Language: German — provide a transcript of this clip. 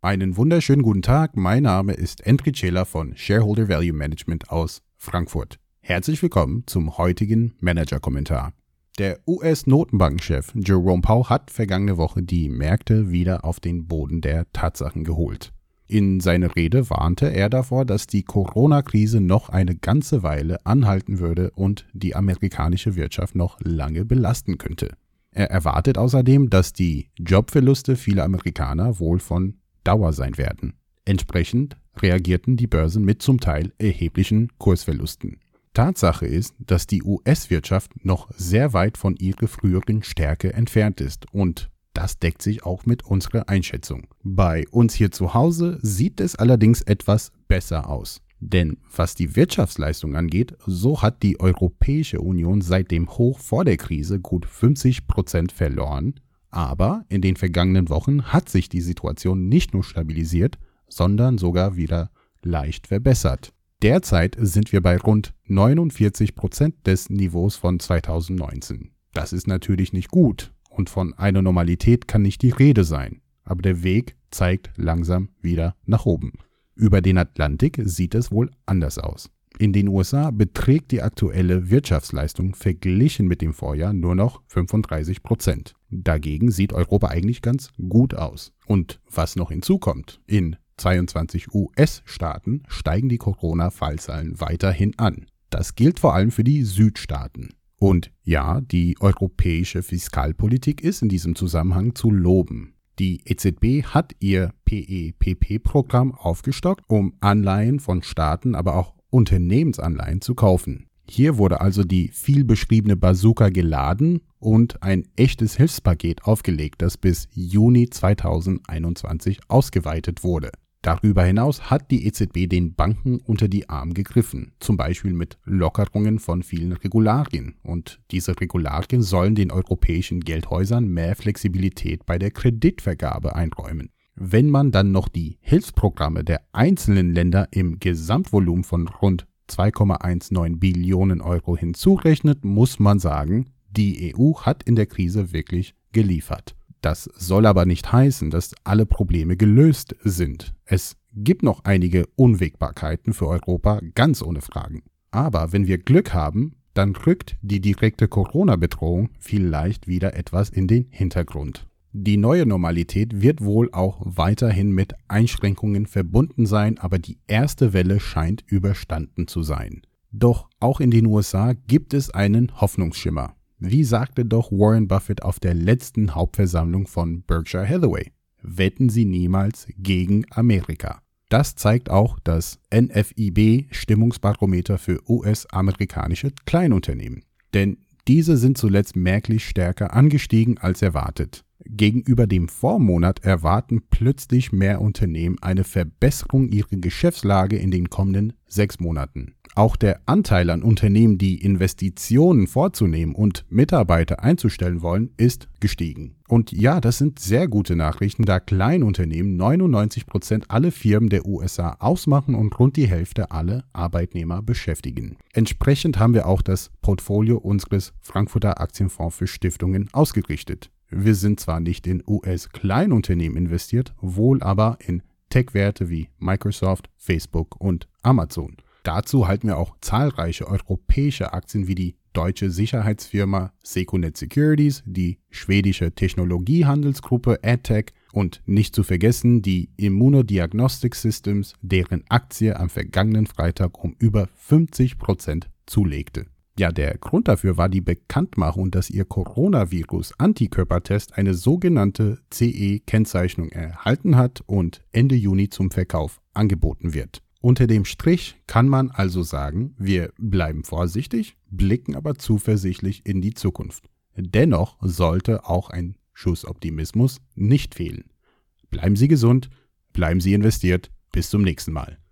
Einen wunderschönen guten Tag. Mein Name ist Endri Cela von Shareholder Value Management aus Frankfurt. Herzlich willkommen zum heutigen Manager-Kommentar. Der US-Notenbankenchef Jerome Powell hat vergangene Woche die Märkte wieder auf den Boden der Tatsachen geholt. In seiner Rede warnte er davor, dass die Corona-Krise noch eine ganze Weile anhalten würde und die amerikanische Wirtschaft noch lange belasten könnte. Er erwartet außerdem, dass die Jobverluste vieler Amerikaner wohl von Dauer sein werden. Entsprechend reagierten die Börsen mit zum Teil erheblichen Kursverlusten. Tatsache ist, dass die US-Wirtschaft noch sehr weit von ihrer früheren Stärke entfernt ist und das deckt sich auch mit unserer Einschätzung. Bei uns hier zu Hause sieht es allerdings etwas besser aus. Denn was die Wirtschaftsleistung angeht, so hat die Europäische Union seit dem Hoch vor der Krise gut 50 Prozent verloren. Aber in den vergangenen Wochen hat sich die Situation nicht nur stabilisiert, sondern sogar wieder leicht verbessert. Derzeit sind wir bei rund 49 Prozent des Niveaus von 2019. Das ist natürlich nicht gut, und von einer Normalität kann nicht die Rede sein, aber der Weg zeigt langsam wieder nach oben. Über den Atlantik sieht es wohl anders aus. In den USA beträgt die aktuelle Wirtschaftsleistung verglichen mit dem Vorjahr nur noch 35 Prozent. Dagegen sieht Europa eigentlich ganz gut aus. Und was noch hinzukommt, in 22 US-Staaten steigen die Corona-Fallzahlen weiterhin an. Das gilt vor allem für die Südstaaten. Und ja, die europäische Fiskalpolitik ist in diesem Zusammenhang zu loben. Die EZB hat ihr PEPP-Programm aufgestockt, um Anleihen von Staaten, aber auch Unternehmensanleihen zu kaufen. Hier wurde also die viel beschriebene Bazooka geladen und ein echtes Hilfspaket aufgelegt, das bis Juni 2021 ausgeweitet wurde. Darüber hinaus hat die EZB den Banken unter die Arme gegriffen, zum Beispiel mit Lockerungen von vielen Regularien. Und diese Regularien sollen den europäischen Geldhäusern mehr Flexibilität bei der Kreditvergabe einräumen. Wenn man dann noch die Hilfsprogramme der einzelnen Länder im Gesamtvolumen von rund 2,19 Billionen Euro hinzurechnet, muss man sagen, die EU hat in der Krise wirklich geliefert. Das soll aber nicht heißen, dass alle Probleme gelöst sind. Es gibt noch einige Unwägbarkeiten für Europa, ganz ohne Fragen. Aber wenn wir Glück haben, dann rückt die direkte Corona-Bedrohung vielleicht wieder etwas in den Hintergrund. Die neue Normalität wird wohl auch weiterhin mit Einschränkungen verbunden sein, aber die erste Welle scheint überstanden zu sein. Doch auch in den USA gibt es einen Hoffnungsschimmer. Wie sagte doch Warren Buffett auf der letzten Hauptversammlung von Berkshire Hathaway? Wetten Sie niemals gegen Amerika. Das zeigt auch das NFIB Stimmungsbarometer für US-amerikanische Kleinunternehmen. Denn diese sind zuletzt merklich stärker angestiegen als erwartet. Gegenüber dem Vormonat erwarten plötzlich mehr Unternehmen eine Verbesserung ihrer Geschäftslage in den kommenden sechs Monaten. Auch der Anteil an Unternehmen, die Investitionen vorzunehmen und Mitarbeiter einzustellen wollen, ist gestiegen. Und ja, das sind sehr gute Nachrichten, da Kleinunternehmen 99 Prozent alle Firmen der USA ausmachen und rund die Hälfte alle Arbeitnehmer beschäftigen. Entsprechend haben wir auch das Portfolio unseres Frankfurter Aktienfonds für Stiftungen ausgerichtet. Wir sind zwar nicht in US-Kleinunternehmen investiert, wohl aber in Tech-Werte wie Microsoft, Facebook und Amazon. Dazu halten wir auch zahlreiche europäische Aktien wie die deutsche Sicherheitsfirma Seconet Securities, die schwedische Technologiehandelsgruppe AdTech und nicht zu vergessen die Immunodiagnostic Systems, deren Aktie am vergangenen Freitag um über 50% zulegte. Ja, der Grund dafür war die Bekanntmachung, dass ihr Coronavirus-Antikörpertest eine sogenannte CE-Kennzeichnung erhalten hat und Ende Juni zum Verkauf angeboten wird. Unter dem Strich kann man also sagen, wir bleiben vorsichtig, blicken aber zuversichtlich in die Zukunft. Dennoch sollte auch ein Schuss Optimismus nicht fehlen. Bleiben Sie gesund, bleiben Sie investiert, bis zum nächsten Mal.